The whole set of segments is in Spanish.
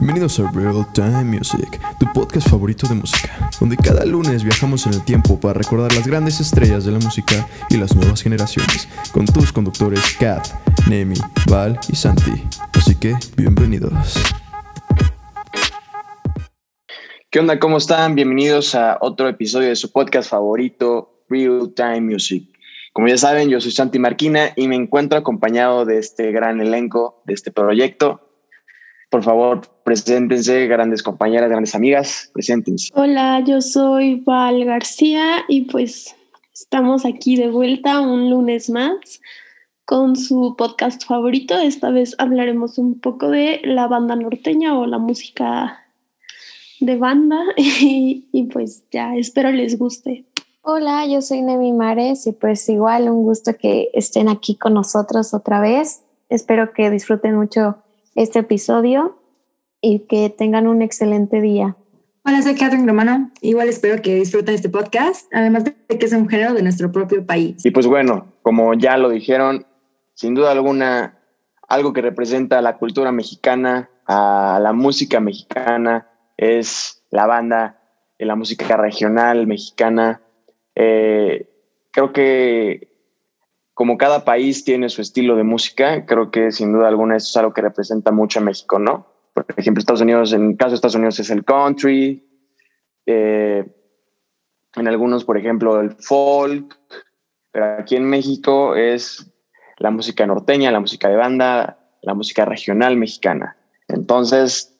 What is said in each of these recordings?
Bienvenidos a Real Time Music, tu podcast favorito de música, donde cada lunes viajamos en el tiempo para recordar las grandes estrellas de la música y las nuevas generaciones, con tus conductores Kat, Nemi, Val y Santi. Así que, bienvenidos. ¿Qué onda? ¿Cómo están? Bienvenidos a otro episodio de su podcast favorito, Real Time Music. Como ya saben, yo soy Santi Marquina y me encuentro acompañado de este gran elenco de este proyecto. Por favor, preséntense, grandes compañeras, grandes amigas, preséntense. Hola, yo soy Val García y pues estamos aquí de vuelta un lunes más con su podcast favorito. Esta vez hablaremos un poco de la banda norteña o la música de banda y, y pues ya espero les guste. Hola, yo soy Nemi Mares y pues igual un gusto que estén aquí con nosotros otra vez. Espero que disfruten mucho este episodio y que tengan un excelente día. Hola, soy Catherine Romano. Igual espero que disfruten este podcast, además de que es un género de nuestro propio país. Y pues bueno, como ya lo dijeron, sin duda alguna, algo que representa a la cultura mexicana, a la música mexicana, es la banda, la música regional mexicana. Eh, creo que como cada país tiene su estilo de música, creo que sin duda alguna eso es algo que representa mucho a México, ¿no? Por ejemplo, Estados Unidos, en el caso de Estados Unidos es el country, eh, en algunos, por ejemplo, el folk, pero aquí en México es la música norteña, la música de banda, la música regional mexicana. Entonces,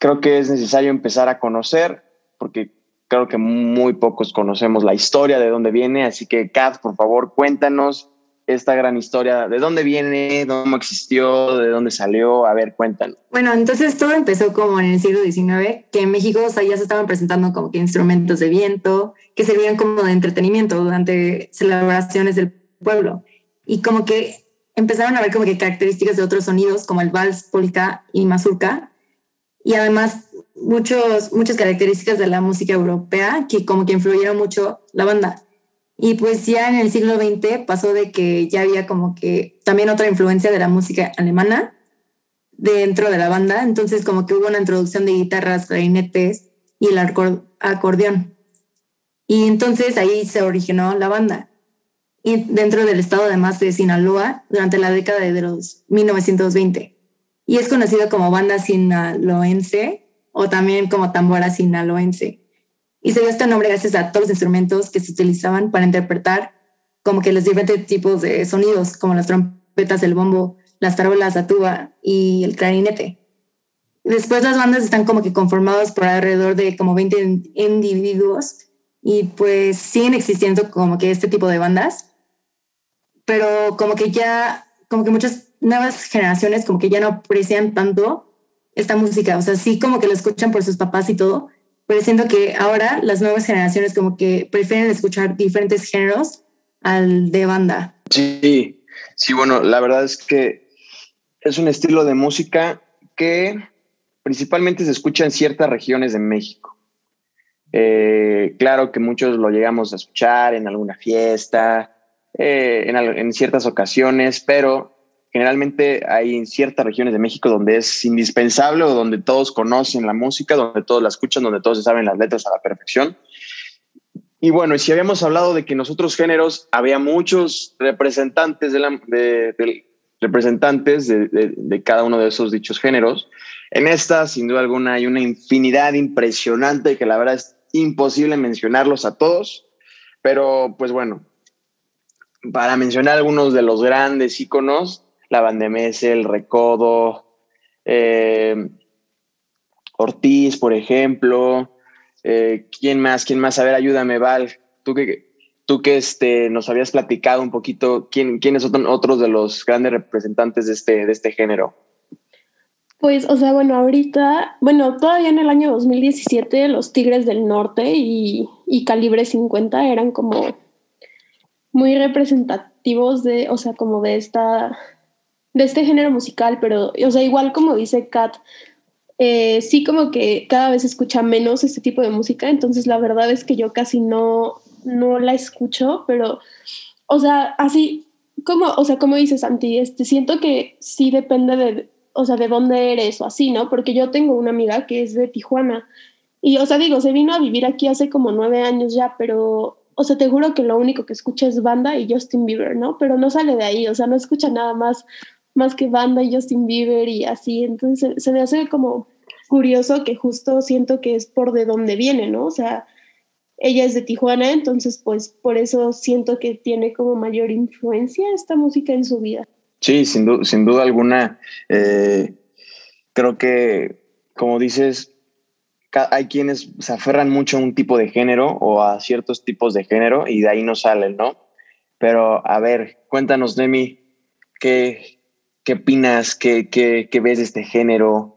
creo que es necesario empezar a conocer, porque creo que muy pocos conocemos la historia de dónde viene, así que Kat, por favor, cuéntanos esta gran historia, de dónde viene, cómo existió, de dónde salió, a ver, cuéntanos. Bueno, entonces todo empezó como en el siglo XIX, que en México o sea, ya se estaban presentando como que instrumentos de viento, que servían como de entretenimiento durante celebraciones del pueblo, y como que empezaron a ver como que características de otros sonidos, como el vals, polka y mazurka, y además muchos, muchas características de la música europea que como que influyeron mucho la banda. Y pues ya en el siglo XX pasó de que ya había como que también otra influencia de la música alemana dentro de la banda. Entonces como que hubo una introducción de guitarras, clarinetes y el acordeón. Y entonces ahí se originó la banda. Y dentro del estado además de Sinaloa durante la década de los 1920. Y es conocido como banda sinaloense o también como tambora sinaloense. Y se dio este nombre gracias a todos los instrumentos que se utilizaban para interpretar como que los diferentes tipos de sonidos, como las trompetas, el bombo, las tarolas, la tuba y el clarinete. Después las bandas están como que conformadas por alrededor de como 20 individuos y pues siguen existiendo como que este tipo de bandas, pero como que ya, como que muchas nuevas generaciones como que ya no aprecian tanto esta música, o sea, sí como que lo escuchan por sus papás y todo, pero siento que ahora las nuevas generaciones como que prefieren escuchar diferentes géneros al de banda. Sí, sí, bueno, la verdad es que es un estilo de música que principalmente se escucha en ciertas regiones de México. Eh, claro que muchos lo llegamos a escuchar en alguna fiesta, eh, en, en, ciertas ocasiones, pero generalmente hay ciertas regiones de México donde es indispensable o donde todos conocen la música, donde todos la escuchan, donde todos saben las letras a la perfección. Y bueno, si habíamos hablado de que en otros géneros había muchos representantes de, la, de, representantes de, de, cada uno de esos dichos géneros, en esta, sin duda alguna, hay una infinidad impresionante que la verdad es imposible mencionarlos a todos, pero pues bueno, para mencionar algunos de los grandes íconos, la Bandemese, el Recodo, eh, Ortiz, por ejemplo. Eh, ¿Quién más? ¿Quién más? A ver, ayúdame, Val. Tú que, tú que este, nos habías platicado un poquito, ¿quién, ¿quiénes son otros de los grandes representantes de este, de este género? Pues, o sea, bueno, ahorita, bueno, todavía en el año 2017 los Tigres del Norte y, y Calibre 50 eran como muy representativos de, o sea, como de esta de este género musical, pero, o sea, igual como dice Kat, eh, sí como que cada vez escucha menos este tipo de música, entonces la verdad es que yo casi no, no la escucho, pero, o sea, así como, o sea, como dices, Santi, este, siento que sí depende de, o sea, de dónde eres o así, ¿no? Porque yo tengo una amiga que es de Tijuana y, o sea, digo, se vino a vivir aquí hace como nueve años ya, pero, o sea, te juro que lo único que escucha es banda y Justin Bieber, ¿no? Pero no sale de ahí, o sea, no escucha nada más, más que banda y Justin Bieber y así. Entonces, se me hace como curioso que justo siento que es por de dónde viene, ¿no? O sea, ella es de Tijuana, entonces, pues, por eso siento que tiene como mayor influencia esta música en su vida. Sí, sin, duda alguna. Eh, creo que, como dices, hay quienes se aferran mucho a un tipo de género o a ciertos tipos de género y de ahí no salen, ¿no? Pero a ver, cuéntanos, Demi, ¿qué, qué opinas? ¿Qué, qué, qué ves de este género?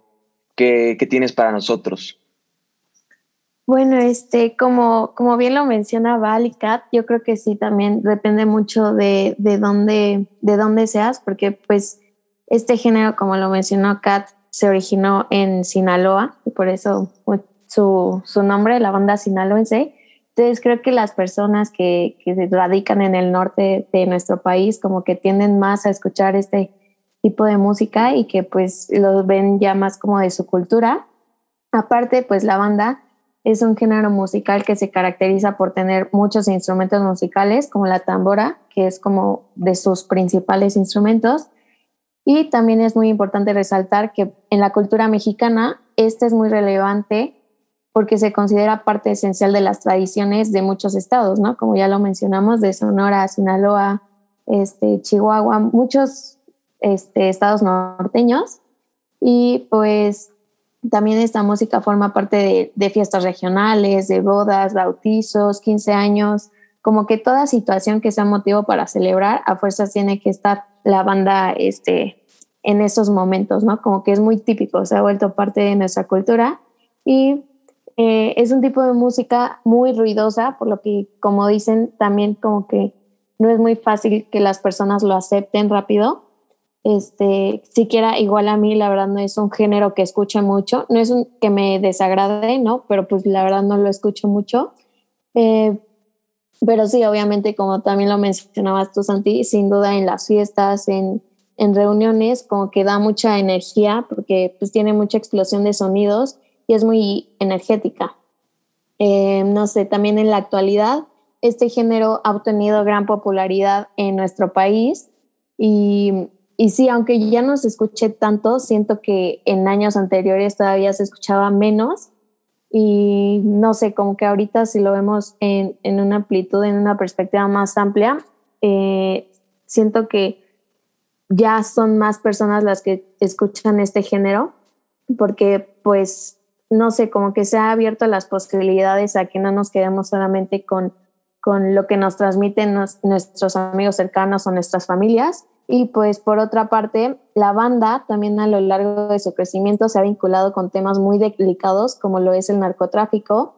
¿Qué, ¿Qué, tienes para nosotros? Bueno, este, como, como bien lo menciona Val y Kat, yo creo que sí también depende mucho de, de, dónde, de dónde seas, porque pues este género, como lo mencionó Kat, se originó en Sinaloa y por eso pues, su, su nombre, la banda sinaloense. Entonces creo que las personas que, que radican en el norte de nuestro país como que tienden más a escuchar este tipo de música y que pues lo ven ya más como de su cultura. Aparte, pues la banda es un género musical que se caracteriza por tener muchos instrumentos musicales, como la tambora, que es como de sus principales instrumentos, y también es muy importante resaltar que en la cultura mexicana este es muy relevante porque se considera parte esencial de las tradiciones de muchos estados, ¿no? Como ya lo mencionamos, de Sonora, Sinaloa, este, Chihuahua, muchos este, estados norteños. Y pues también esta música forma parte de, de, fiestas regionales, de bodas, bautizos, 15 años, como que toda situación que sea motivo para celebrar, a fuerzas tiene que estar la banda este, en esos momentos, ¿no? Como que es muy típico, se ha vuelto parte de nuestra cultura y eh, es un tipo de música muy ruidosa, por lo que, como dicen, también como que no es muy fácil que las personas lo acepten rápido. Este, siquiera igual a mí, la verdad, no es un género que escuche mucho, no es un que me desagrade, ¿no? Pero pues la verdad no lo escucho mucho. Eh, pero sí, obviamente, como también lo mencionabas tú, Santi, sin duda en las fiestas, en, en reuniones, como que da mucha energía, porque pues tiene mucha explosión de sonidos y es muy energética. Eh, no sé, también en la actualidad, este género ha obtenido gran popularidad en nuestro país y, y sí, aunque ya no se escuche tanto, siento que en años anteriores todavía se escuchaba menos y no sé, como que ahorita si lo vemos en, en una amplitud, en una perspectiva más amplia, eh, siento que ya son más personas las que escuchan este género, porque pues, no sé, como que se ha abierto las posibilidades a que no nos quedemos solamente con, con lo que nos transmiten nuestros amigos cercanos o nuestras familias. Y pues por otra parte, la banda también a lo largo de su crecimiento se ha vinculado con temas muy delicados como lo es el narcotráfico,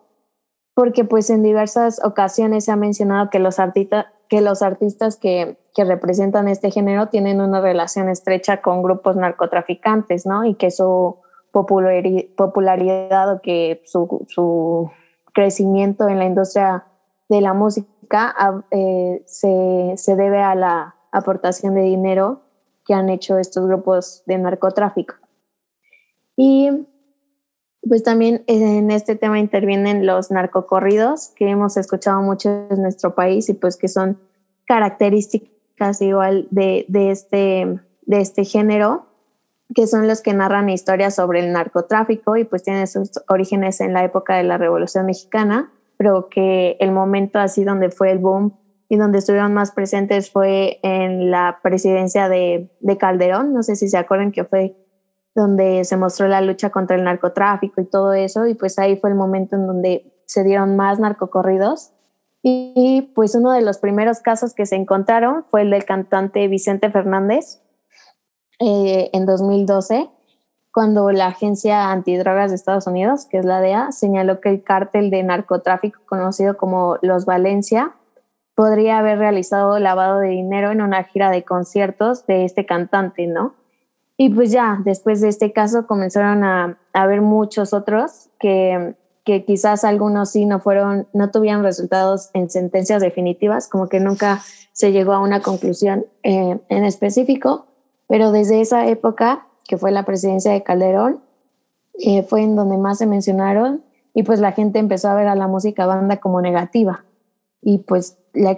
porque pues en diversas ocasiones se ha mencionado que los, artistas que, los artistas que, que, representan este género tienen una relación estrecha con grupos narcotraficantes, ¿no? Y que su popularidad o que su, su crecimiento en la industria de la música eh, se, se debe a la aportación de dinero que han hecho estos grupos de narcotráfico. Y pues también en este tema intervienen los narcocorridos que hemos escuchado mucho en nuestro país y pues que son características igual de, de, este, de este género, que son los que narran historias sobre el narcotráfico y pues tienen sus orígenes en la época de la Revolución Mexicana, pero que el momento así donde fue el boom y donde estuvieron más presentes fue en la presidencia de, de Calderón, no sé si se acuerdan que fue donde se mostró la lucha contra el narcotráfico y todo eso, y pues ahí fue el momento en donde se dieron más narcocorridos. Y, pues uno de los primeros casos que se encontraron fue el del cantante Vicente Fernández eh, en 2012, cuando la Agencia Antidrogas de Estados Unidos, que es la DEA, señaló que el cártel de narcotráfico conocido como Los Valencia podría haber realizado lavado de dinero en una gira de conciertos de este cantante, ¿no? Y pues ya, después de este caso comenzaron a, haber muchos otros que, que quizás algunos sí no fueron, no tuvieron resultados en sentencias definitivas, como que nunca se llegó a una conclusión eh, en específico, pero desde esa época que fue la presidencia de Calderón, eh, fue en donde más se mencionaron y pues la gente empezó a ver a la música banda como negativa. Y pues la,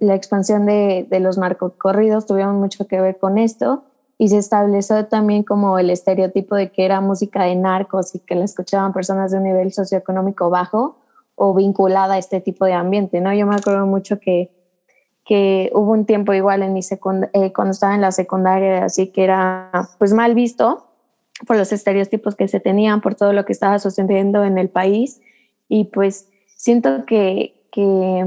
la expansión de, de los narcocorridos tuvieron mucho que ver con esto y se estableció también como el estereotipo de que era música de narcos y que la escuchaban personas de un nivel socioeconómico bajo o vinculada a este tipo de ambiente, ¿no? Yo me acuerdo mucho que, que hubo un tiempo igual en mi eh, cuando estaba en la secundaria, así que era pues mal visto por los estereotipos que se tenían, por todo lo que estaba sucediendo en el país y pues siento que, que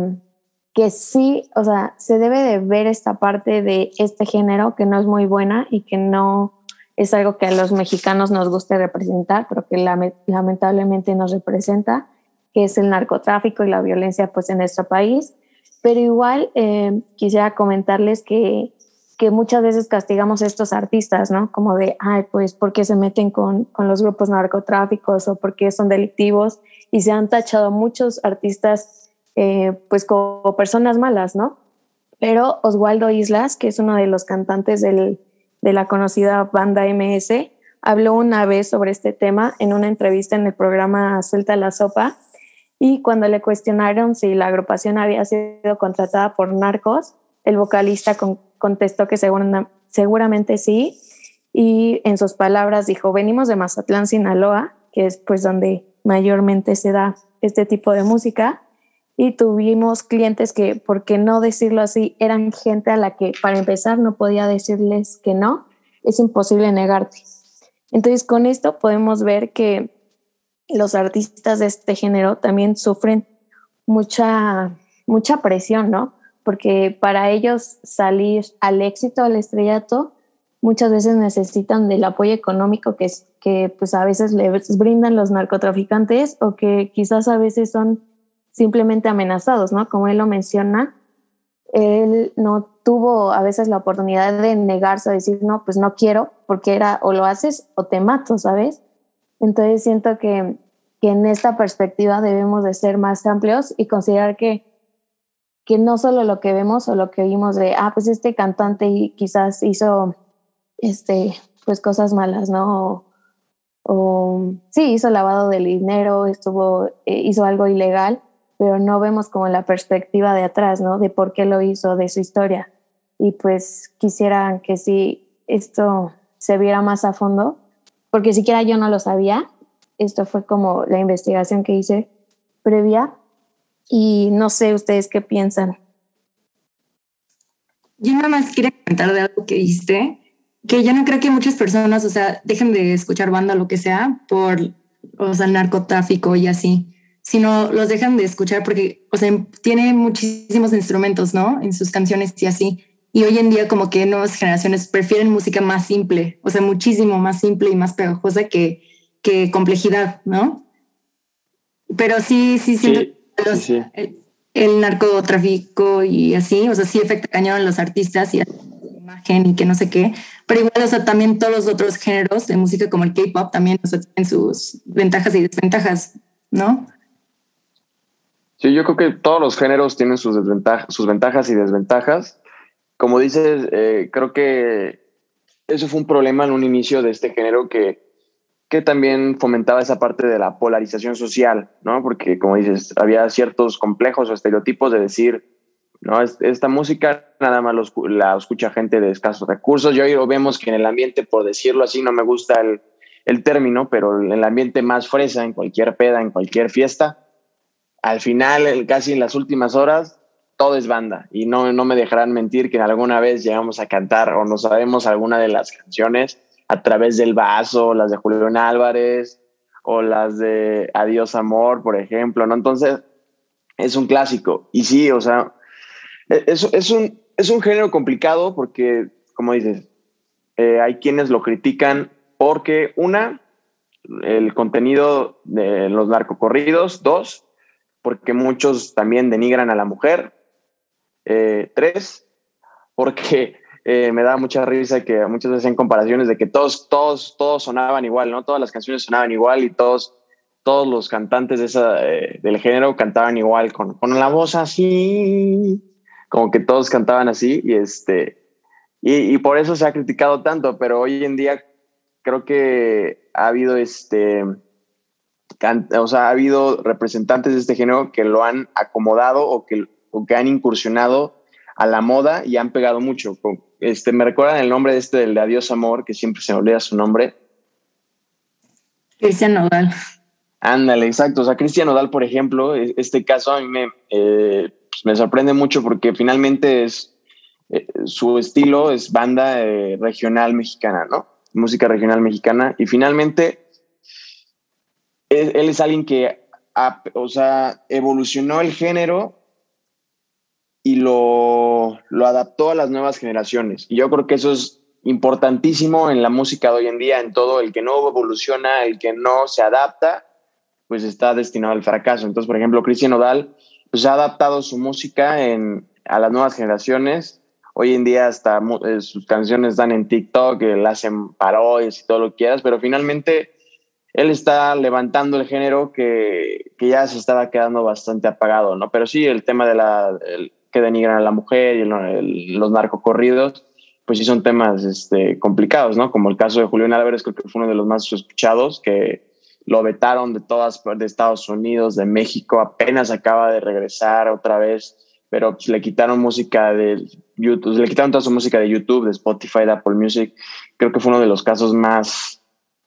que sí, o sea, se debe de ver esta parte de este género que no es muy buena y que no es algo que a los mexicanos nos guste representar, pero que lamentablemente nos representa, que es el narcotráfico y la violencia pues en nuestro país. Pero igual eh, quisiera comentarles que, que muchas veces castigamos a estos artistas, ¿no? Como de, ay, pues, ¿por qué se meten con, con los grupos narcotráficos o por qué son delictivos? Y se han tachado muchos artistas eh, pues como personas malas, ¿no? Pero Oswaldo Islas, que es uno de los cantantes de la conocida banda MS, habló una vez sobre este tema en una entrevista en el programa Suelta la Sopa y cuando le cuestionaron si la agrupación había sido contratada por narcos, el vocalista contestó que seguramente sí y en sus palabras dijo, venimos de Mazatlán, Sinaloa, que es pues donde mayormente se da este tipo de música y tuvimos clientes que, por qué no decirlo así, eran gente a la que para empezar no podía decirles que no, es imposible negarte. Entonces con esto podemos ver que los artistas de este género también sufren mucha, mucha presión, ¿no? Porque para ellos salir al éxito, al estrellato, muchas veces necesitan del apoyo económico que, que pues a veces les brindan los narcotraficantes o que quizás a veces son simplemente amenazados, ¿no? Como él lo menciona, él no tuvo a veces la oportunidad de negarse, a decir, no, pues no quiero, porque era o lo haces o te mato, ¿sabes? Entonces siento que, que en esta perspectiva debemos de ser más amplios y considerar que, que no solo lo que vemos o lo que oímos de, ah, pues este cantante quizás hizo, este, pues cosas malas, ¿no? O, sí, hizo lavado de dinero, estuvo, eh, hizo algo ilegal, pero no vemos como la perspectiva de atrás, ¿no? De por qué lo hizo, de su historia. Y pues quisiera que si esto se viera más a fondo, porque siquiera yo no lo sabía. Esto fue como la investigación que hice previa. Y no sé ustedes qué piensan. Yo nada más quiero comentar de algo que dijiste, que yo no creo que muchas personas, o sea, dejen de escuchar banda, lo que sea, por, o sea, narcotráfico y así sino los dejan de escuchar porque, o sea, tiene muchísimos instrumentos, ¿no? En sus canciones y así. Y hoy en día como que nuevas generaciones prefieren música más simple, o sea, muchísimo más simple y más pegajosa que, que complejidad, ¿no? Pero sí, sí, siento El, narcotráfico y así, o sea, sí afecta cañón a los artistas y a la imagen y que no sé qué, pero igual, o sea, también todos los otros géneros de música como el K-pop también, o sea, tienen sus ventajas y desventajas, ¿no? Sí, yo creo que todos los géneros tienen sus, desventajas, sus ventajas y desventajas. Como dices, eh, creo que eso fue un problema en un inicio de este género que, que también fomentaba esa parte de la polarización social, ¿no? Porque, como dices, había ciertos complejos o estereotipos de decir, no, esta música nada más la escucha gente de escasos recursos. Y hoy lo vemos que en el ambiente, por decirlo así, no me gusta el, el término, pero en el ambiente más fresa, en cualquier peda, en cualquier fiesta, al final, casi en las últimas horas, todo es banda. Y no, no me dejarán mentir que alguna vez llegamos a cantar o no sabemos alguna de las canciones a través del vaso, las de Julián Álvarez o las de Adiós Amor, por ejemplo, ¿no? Entonces, es un clásico. Y sí, o sea, e, es, es, un, es un género complicado porque, como dices, eh, hay quienes lo critican porque, una, el contenido de los narcocorridos, dos, porque muchos también denigran a la mujer. Eh, tres, porque eh, me da mucha risa que muchas veces en comparaciones de que todos, todos, todos sonaban igual, ¿no? Todas las canciones sonaban igual y todos, todos los cantantes de esa, eh, del género cantaban igual, con, con la voz así, como que todos cantaban así y este, y, y por eso se ha criticado tanto, pero hoy en día creo que ha habido este, o sea, ha habido representantes de este género que lo han acomodado o que, o que han incursionado a la moda y han pegado mucho. Este, me recuerdan el nombre de este del de Adiós Amor, que siempre se me olvida su nombre. Cristian Nodal. Ándale, exacto. O sea, Cristian Nodal, por ejemplo, e, este caso a mí me, eh, pues me sorprende mucho porque finalmente es eh, su estilo es banda eh, regional mexicana, ¿no? Música regional mexicana. Y finalmente, él, es alguien que, o sea, evolucionó el género y lo, lo adaptó a las nuevas generaciones. Y yo creo que eso es importantísimo en la música de hoy en día, en todo, el que no evoluciona, el que no se adapta, pues está destinado al fracaso. Entonces, por ejemplo, Cristian Odal pues, ha adaptado su música a las nuevas generaciones. Hoy en día hasta eh, sus canciones están en TikTok, le hacen parodias y todo lo que quieras, pero finalmente él está levantando el género que, que, ya se estaba quedando bastante apagado, ¿no? Pero sí, el tema de la, que denigran a la mujer y los narcocorridos, pues sí son temas este, complicados, ¿no? Como el caso de Julián Álvarez, creo que fue uno de los más escuchados, que lo vetaron de todas, de Estados Unidos, de México, apenas acaba de regresar otra vez, pero pues, le quitaron música de YouTube, le quitaron toda su música de YouTube, de Spotify, de Apple Music, creo que fue uno de los casos más,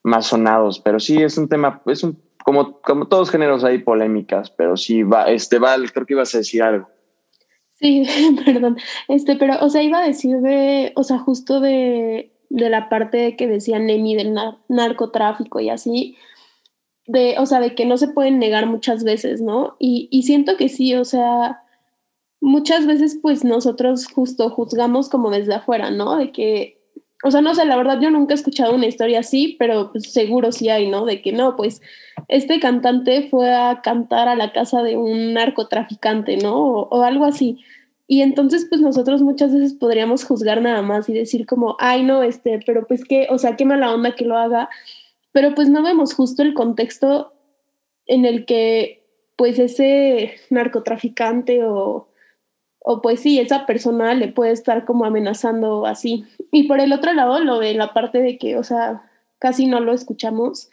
más sonados, pero sí es un tema, es un, como, como todos géneros hay polémicas, pero sí, va, este, Val, creo que ibas a decir algo. Sí, perdón. Este, pero, o sea, iba a decir de, o sea, justo de, de la parte que decía Nemi del narcotráfico y así, de, o sea, de que no se pueden negar muchas veces, ¿no? Y, y siento que sí, o sea, muchas veces pues nosotros justo juzgamos como desde afuera, ¿no? De que o sea, no sé, la verdad yo nunca he escuchado una historia así, pero pues, seguro sí hay, ¿no? De que no, pues este cantante fue a cantar a la casa de un narcotraficante, ¿no? O, algo así. Y entonces, pues nosotros muchas veces podríamos juzgar nada más y decir como, ay, no, este, pero pues qué, o sea, qué mala onda que lo haga. Pero pues no vemos justo el contexto en el que, pues ese narcotraficante o, o pues sí, esa persona le puede estar como amenazando así. Y por el otro lado, lo de la parte de que, o sea, casi no lo escuchamos.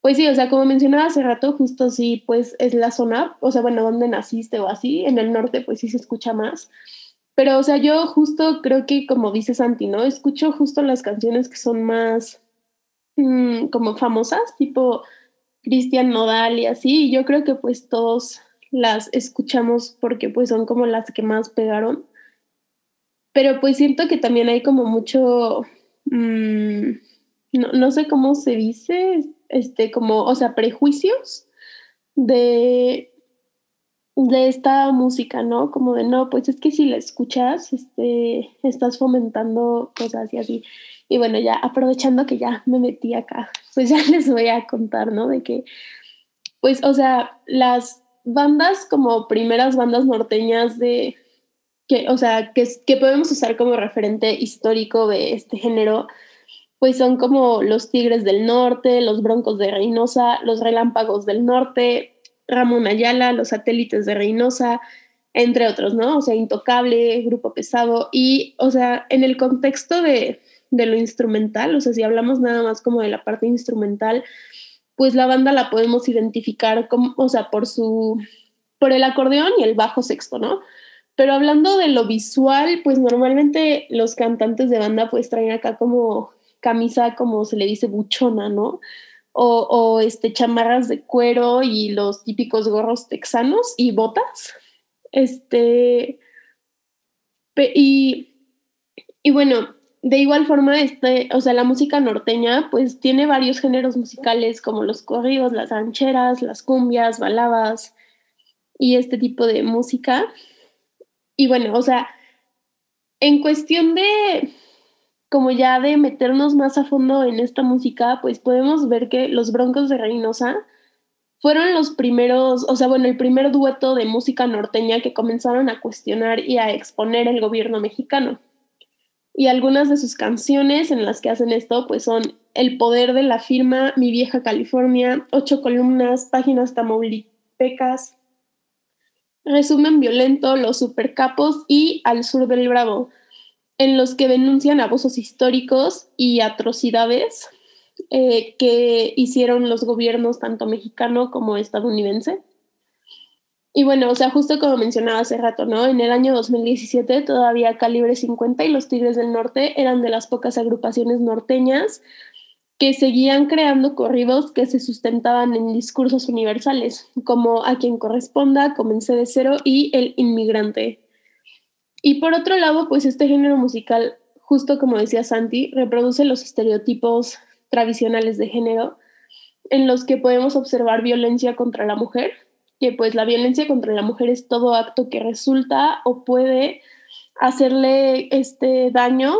Pues sí, o sea, como mencionaba hace rato, justo sí, pues es la zona, o sea, bueno, donde naciste o así, en el norte pues sí se escucha más. Pero, o sea, yo justo creo que, como dice Santi, ¿no? Escucho justo las canciones que son más mm, como famosas, tipo Cristian Nodal y así, y yo creo que pues todos las escuchamos porque pues son como las que más pegaron. Pero pues siento que también hay como mucho, mm, no, sé cómo se dice, este, como, o sea, prejuicios de, de esta música, ¿no? Como de, no, pues es que si la escuchas, este, estás fomentando cosas y así. Y bueno, ya aprovechando que ya me metí acá, pues ya les voy a contar, ¿no? De que, pues, o sea, las bandas como primeras bandas norteñas de, que, o sea, que, que podemos usar como referente histórico de este género, pues son como los Tigres del Norte, los Broncos de Reynosa, los Relámpagos del Norte, Ramón Ayala, los satélites de Reynosa, entre otros, ¿no? O sea, Intocable, Grupo Pesado, y, o sea, en el contexto de, de lo instrumental, o sea, si hablamos nada más como de la parte instrumental, pues la banda la podemos identificar como, o sea, por su, por el acordeón y el bajo sexto, ¿no? Pero hablando de lo visual, pues normalmente los cantantes de banda pues traen acá como camisa, como se le dice, buchona, ¿no? O, este, chamarras de cuero y los típicos gorros texanos y botas. Este, y, y bueno, de igual forma, este, o sea, la música norteña, pues tiene varios géneros musicales como los corridos, las rancheras, las cumbias, baladas y este tipo de música. Y bueno, o sea, en cuestión de como ya de meternos más a fondo en esta música, pues podemos ver que los Broncos de Reynosa fueron los primeros, o sea, bueno, el primer dueto de música norteña que comenzaron a cuestionar y a exponer el gobierno mexicano. Y algunas de sus canciones en las que hacen esto, pues son El poder de la firma, Mi vieja California, Ocho columnas, Páginas tamaulipecas, Resumen violento, Los supercapos y Al sur del Bravo, en los que denuncian abusos históricos y atrocidades eh, que hicieron los gobiernos tanto mexicano como estadounidense. Y bueno, o sea, justo como mencionaba hace rato, ¿no? En el año 2017 todavía Calibre 50 y los Tigres del Norte eran de las pocas agrupaciones norteñas que seguían creando corridos que se sustentaban en discursos universales, como A quien corresponda, Comencé de cero y El inmigrante. Y por otro lado, pues este género musical, justo como decía Santi, reproduce los estereotipos tradicionales de género en los que podemos observar violencia contra la mujer, pues la violencia contra la mujer es todo acto que resulta o puede hacerle este daño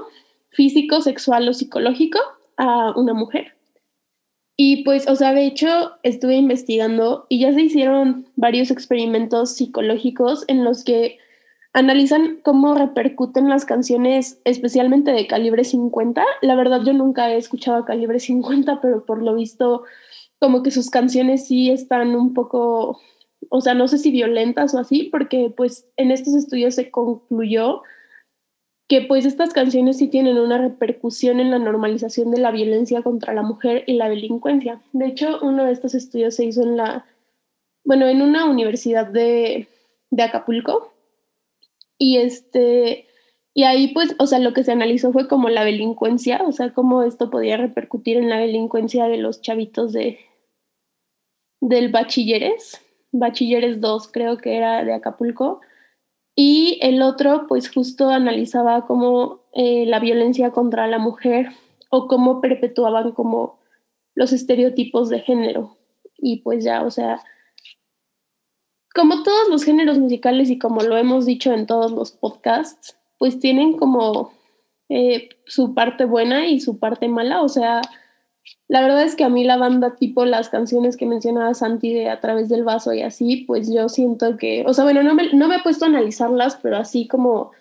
físico, sexual o psicológico a una mujer. Y pues, o sea, de hecho, estuve investigando y ya se hicieron varios experimentos psicológicos en los que analizan cómo repercuten las canciones, especialmente de calibre 50. La verdad, yo nunca he escuchado a calibre 50, pero por lo visto, como que sus canciones sí están un poco, o sea, no sé si violentas o así, porque pues en estos estudios se concluyó que pues estas canciones sí tienen una repercusión en la normalización de la violencia contra la mujer y la delincuencia. De hecho, uno de estos estudios se hizo en la, bueno, en una universidad de, de Acapulco. Y este, y ahí pues, o sea, lo que se analizó fue como la delincuencia, o sea, cómo esto podía repercutir en la delincuencia de los chavitos de, del bachilleres, bachilleres 2 creo que era de Acapulco y el otro, pues justo analizaba cómo eh, la violencia contra la mujer o cómo perpetuaban como los estereotipos de género. Y pues ya, o sea, como todos los géneros musicales y como lo hemos dicho en todos los podcasts, pues tienen como eh, su parte buena y su parte mala. O sea, la verdad es que a mí la banda, tipo las canciones que mencionaba Santi de A través del vaso y así, pues yo siento que, o sea, bueno, no me, no me he puesto a analizarlas, pero así como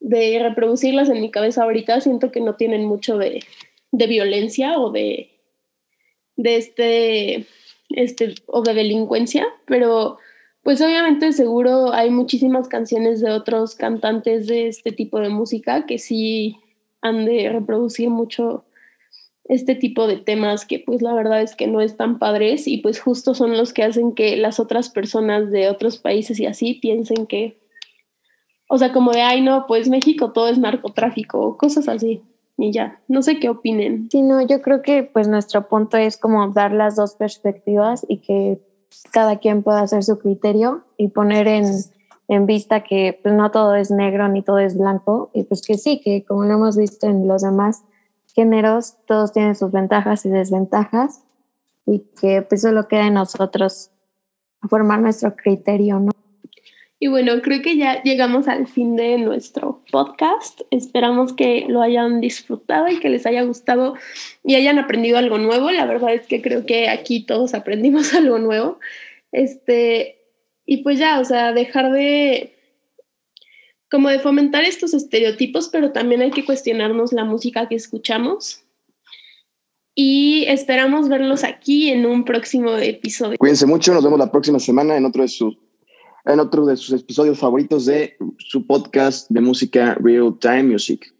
de reproducirlas en mi cabeza ahorita, siento que no tienen mucho de, de violencia o de, de este, este, o de delincuencia, pero pues obviamente seguro hay muchísimas canciones de otros cantantes de este tipo de música que sí han de reproducir mucho este tipo de temas que pues la verdad es que no están padres y pues justo son los que hacen que las otras personas de otros países y así piensen que, o sea, como de, ay no, pues México todo es narcotráfico, cosas así. Y ya, no sé qué opinen. Sí, no, yo creo que pues nuestro punto es como dar las dos perspectivas y que cada quien pueda hacer su criterio y poner en, en vista que pues no todo es negro ni todo es blanco y pues que sí, que como lo hemos visto en los demás, géneros, todos tienen sus ventajas y desventajas y que pues solo queda en nosotros formar nuestro criterio, ¿no? Y bueno, creo que ya llegamos al fin de nuestro podcast. Esperamos que lo hayan disfrutado y que les haya gustado y hayan aprendido algo nuevo. La verdad es que creo que aquí todos aprendimos algo nuevo. Este, y pues ya, o sea, dejar de como de fomentar estos estereotipos, pero también hay que cuestionarnos la música que escuchamos. Y esperamos verlos aquí en un próximo episodio. Cuídense mucho, nos vemos la próxima semana en otro de sus, en otro de sus episodios favoritos de su podcast de música Real Time Music.